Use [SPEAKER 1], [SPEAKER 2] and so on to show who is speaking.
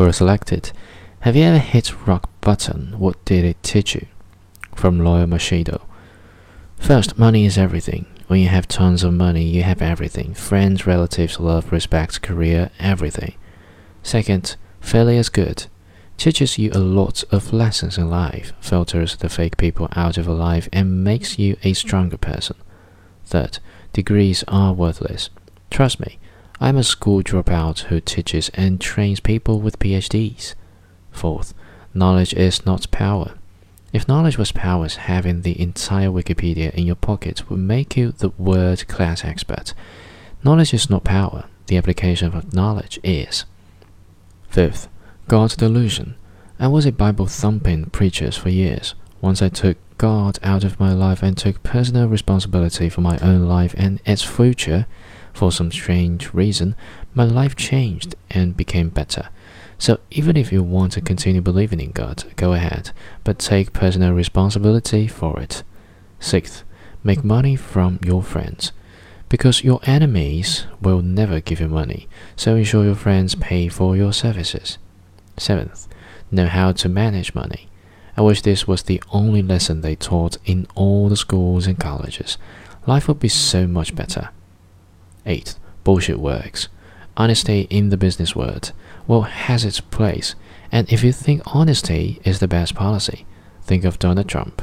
[SPEAKER 1] Quora selected. Have you ever hit rock bottom? What did it teach you? From Lawyer Machado. First, money is everything. When you have tons of money, you have everything friends, relatives, love, respect, career, everything. Second, failure is good. Teaches you a lot of lessons in life, filters the fake people out of your life, and makes you a stronger person. Third, degrees are worthless. Trust me, I'm a school dropout who teaches and trains people with PhDs. Fourth, knowledge is not power. If knowledge was power, having the entire Wikipedia in your pocket would make you the world class expert. Knowledge is not power, the application of knowledge is. Fifth, God delusion. I was a Bible thumping preacher for years. Once I took God out of my life and took personal responsibility for my own life and its future, for some strange reason, my life changed and became better. So even if you want to continue believing in God, go ahead, but take personal responsibility for it. Sixth, make money from your friends. Because your enemies will never give you money, so ensure your friends pay for your services. Seventh, know how to manage money. I wish this was the only lesson they taught in all the schools and colleges. Life would be so much better. Eighth, bullshit works. Honesty in the business world well has its place, and if you think honesty is the best policy, think of Donald Trump.